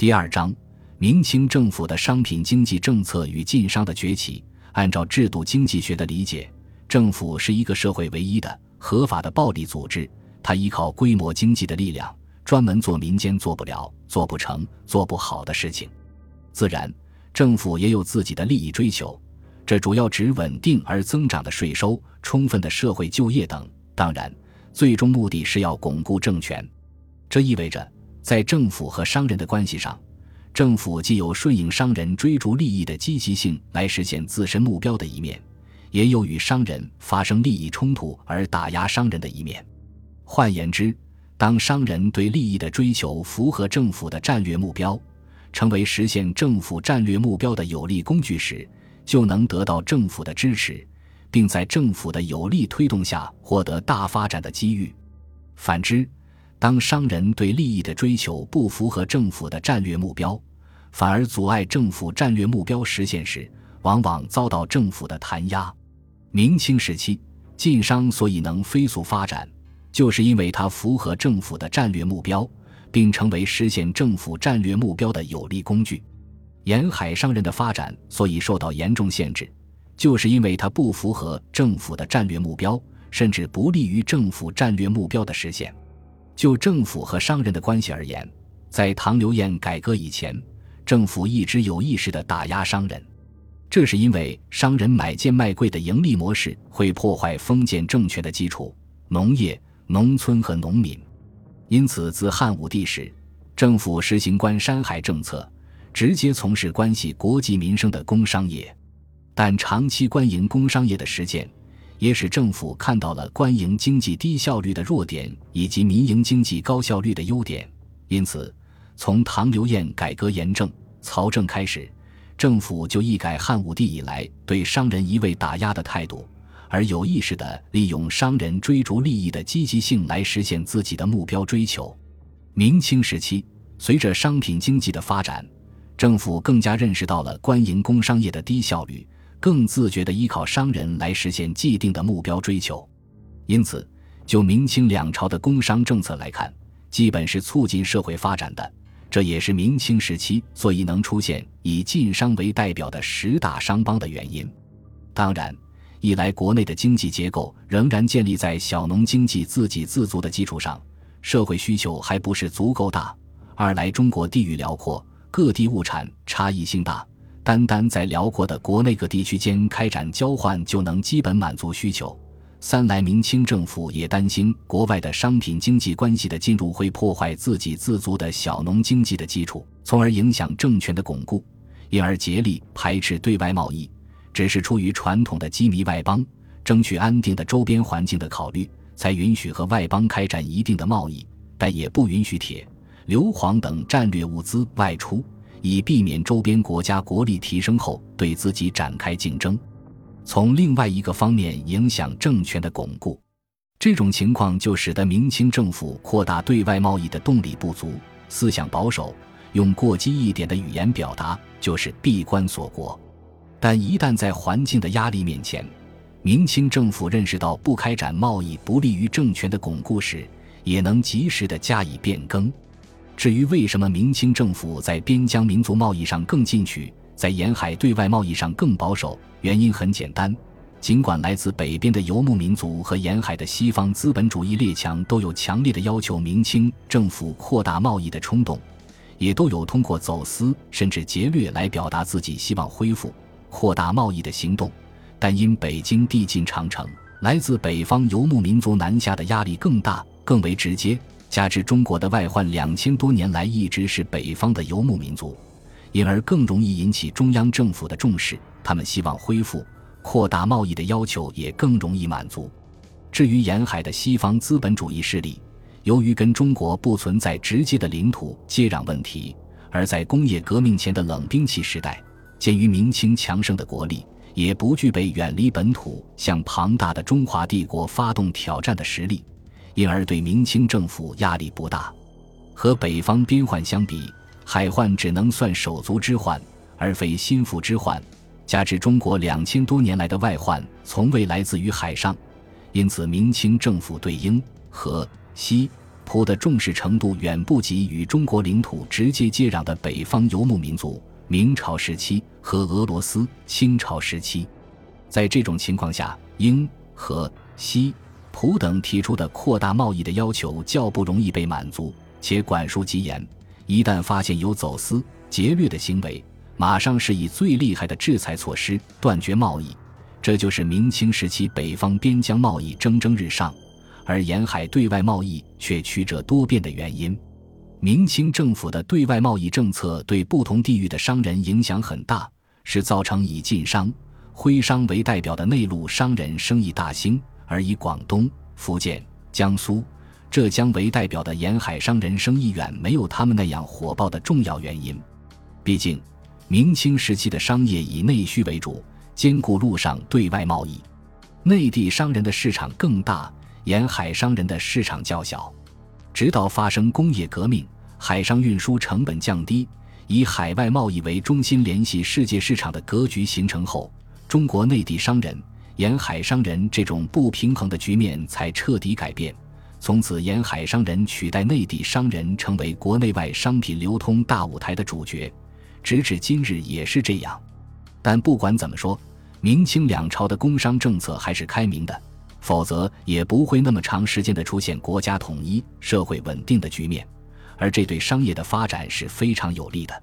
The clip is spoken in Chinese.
第二章，明清政府的商品经济政策与晋商的崛起。按照制度经济学的理解，政府是一个社会唯一的合法的暴力组织，它依靠规模经济的力量，专门做民间做不了、做不成、做不好的事情。自然，政府也有自己的利益追求，这主要指稳定而增长的税收、充分的社会就业等。当然。最终目的是要巩固政权，这意味着在政府和商人的关系上，政府既有顺应商人追逐利益的积极性来实现自身目标的一面，也有与商人发生利益冲突而打压商人的一面。换言之，当商人对利益的追求符合政府的战略目标，成为实现政府战略目标的有力工具时，就能得到政府的支持。并在政府的有力推动下获得大发展的机遇。反之，当商人对利益的追求不符合政府的战略目标，反而阻碍政府战略目标实现时，往往遭到政府的弹压。明清时期，晋商所以能飞速发展，就是因为它符合政府的战略目标，并成为实现政府战略目标的有力工具。沿海商人的发展所以受到严重限制。就是因为它不符合政府的战略目标，甚至不利于政府战略目标的实现。就政府和商人的关系而言，在唐刘晏改革以前，政府一直有意识地打压商人，这是因为商人买贱卖贵的盈利模式会破坏封建政权的基础——农业、农村和农民。因此，自汉武帝时，政府实行官山海政策，直接从事关系国计民生的工商业。但长期官营工商业的实践，也使政府看到了官营经济低效率的弱点以及民营经济高效率的优点。因此，从唐刘晏改革严政、曹政开始，政府就一改汉武帝以来对商人一味打压的态度，而有意识地利用商人追逐利益的积极性来实现自己的目标追求。明清时期，随着商品经济的发展，政府更加认识到了官营工商业的低效率。更自觉地依靠商人来实现既定的目标追求，因此，就明清两朝的工商政策来看，基本是促进社会发展的。这也是明清时期所以能出现以晋商为代表的十大商帮的原因。当然，一来国内的经济结构仍然建立在小农经济自给自足的基础上，社会需求还不是足够大；二来中国地域辽阔，各地物产差异性大。单单在辽阔的国内各地区间开展交换就能基本满足需求。三来，明清政府也担心国外的商品经济关系的进入会破坏自给自足的小农经济的基础，从而影响政权的巩固，因而竭力排斥对外贸易。只是出于传统的羁縻外邦、争取安定的周边环境的考虑，才允许和外邦开展一定的贸易，但也不允许铁、硫磺等战略物资外出。以避免周边国家国力提升后对自己展开竞争，从另外一个方面影响政权的巩固。这种情况就使得明清政府扩大对外贸易的动力不足，思想保守，用过激一点的语言表达就是闭关锁国。但一旦在环境的压力面前，明清政府认识到不开展贸易不利于政权的巩固时，也能及时的加以变更。至于为什么明清政府在边疆民族贸易上更进取，在沿海对外贸易上更保守，原因很简单：尽管来自北边的游牧民族和沿海的西方资本主义列强都有强烈的要求明清政府扩大贸易的冲动，也都有通过走私甚至劫掠来表达自己希望恢复扩大贸易的行动，但因北京地近长城，来自北方游牧民族南下的压力更大，更为直接。加之中国的外患两千多年来一直是北方的游牧民族，因而更容易引起中央政府的重视。他们希望恢复扩大贸易的要求也更容易满足。至于沿海的西方资本主义势力，由于跟中国不存在直接的领土接壤问题，而在工业革命前的冷兵器时代，鉴于明清强盛的国力，也不具备远离本土向庞大的中华帝国发动挑战的实力。因而对明清政府压力不大，和北方边患相比，海患只能算手足之患，而非心腹之患。加之中国两千多年来的外患从未来自于海上，因此明清政府对英、荷、西、葡的重视程度远不及与中国领土直接接壤的北方游牧民族。明朝时期和俄罗斯清朝时期，在这种情况下，英、荷、西、葡等提出的扩大贸易的要求较不容易被满足，且管束极严。一旦发现有走私、劫掠的行为，马上是以最厉害的制裁措施断绝贸易。这就是明清时期北方边疆贸易蒸蒸日上，而沿海对外贸易却曲折多变的原因。明清政府的对外贸易政策对不同地域的商人影响很大，是造成以晋商、徽商为代表的内陆商人生意大兴，而以广东、福建、江苏、浙江为代表的沿海商人生意远没有他们那样火爆的重要原因。毕竟，明清时期的商业以内需为主，兼顾陆上对外贸易，内地商人的市场更大，沿海商人的市场较小。直到发生工业革命，海上运输成本降低，以海外贸易为中心联系世界市场的格局形成后，中国内地商人、沿海商人这种不平衡的局面才彻底改变。从此，沿海商人取代内地商人成为国内外商品流通大舞台的主角，直至今日也是这样。但不管怎么说，明清两朝的工商政策还是开明的。否则也不会那么长时间的出现国家统一、社会稳定的局面，而这对商业的发展是非常有利的。